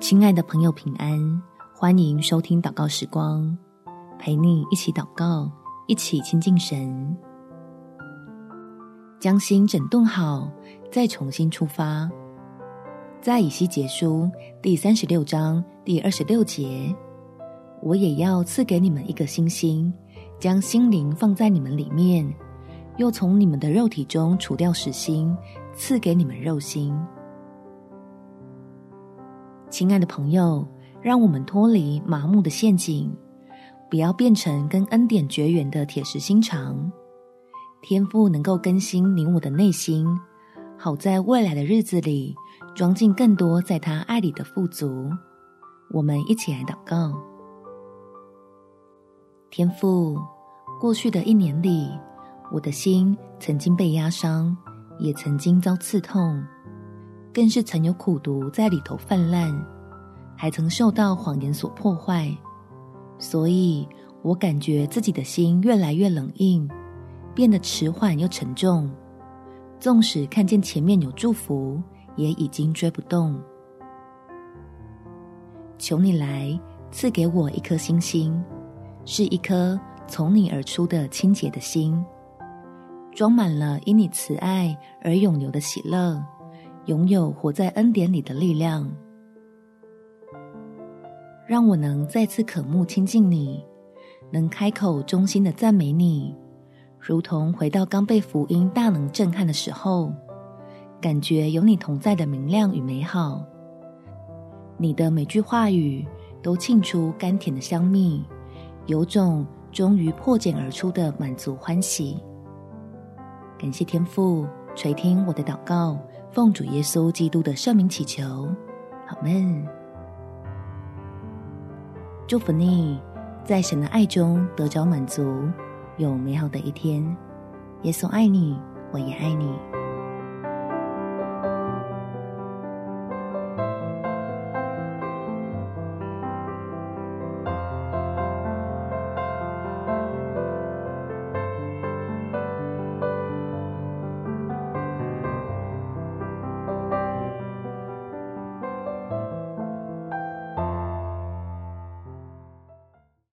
亲爱的朋友，平安！欢迎收听祷告时光，陪你一起祷告，一起亲近神，将心整顿好，再重新出发。在以西结书第三十六章第二十六节，我也要赐给你们一个新心，将心灵放在你们里面，又从你们的肉体中除掉死心，赐给你们肉心。亲爱的朋友，让我们脱离麻木的陷阱，不要变成跟恩典绝缘的铁石心肠。天父能够更新你我的内心，好在未来的日子里装进更多在他爱里的富足。我们一起来祷告：天父，过去的一年里，我的心曾经被压伤，也曾经遭刺痛。更是曾有苦毒在里头泛滥，还曾受到谎言所破坏，所以我感觉自己的心越来越冷硬，变得迟缓又沉重。纵使看见前面有祝福，也已经追不动。求你来赐给我一颗星星，是一颗从你而出的清洁的心，装满了因你慈爱而永留的喜乐。拥有活在恩典里的力量，让我能再次渴慕亲近你，能开口衷心的赞美你，如同回到刚被福音大能震撼的时候，感觉有你同在的明亮与美好。你的每句话语都沁出甘甜的香蜜，有种终于破茧而出的满足欢喜。感谢天父垂听我的祷告。奉主耶稣基督的圣名祈求，阿门。祝福你，在神的爱中得着满足，有美好的一天。耶稣爱你，我也爱你。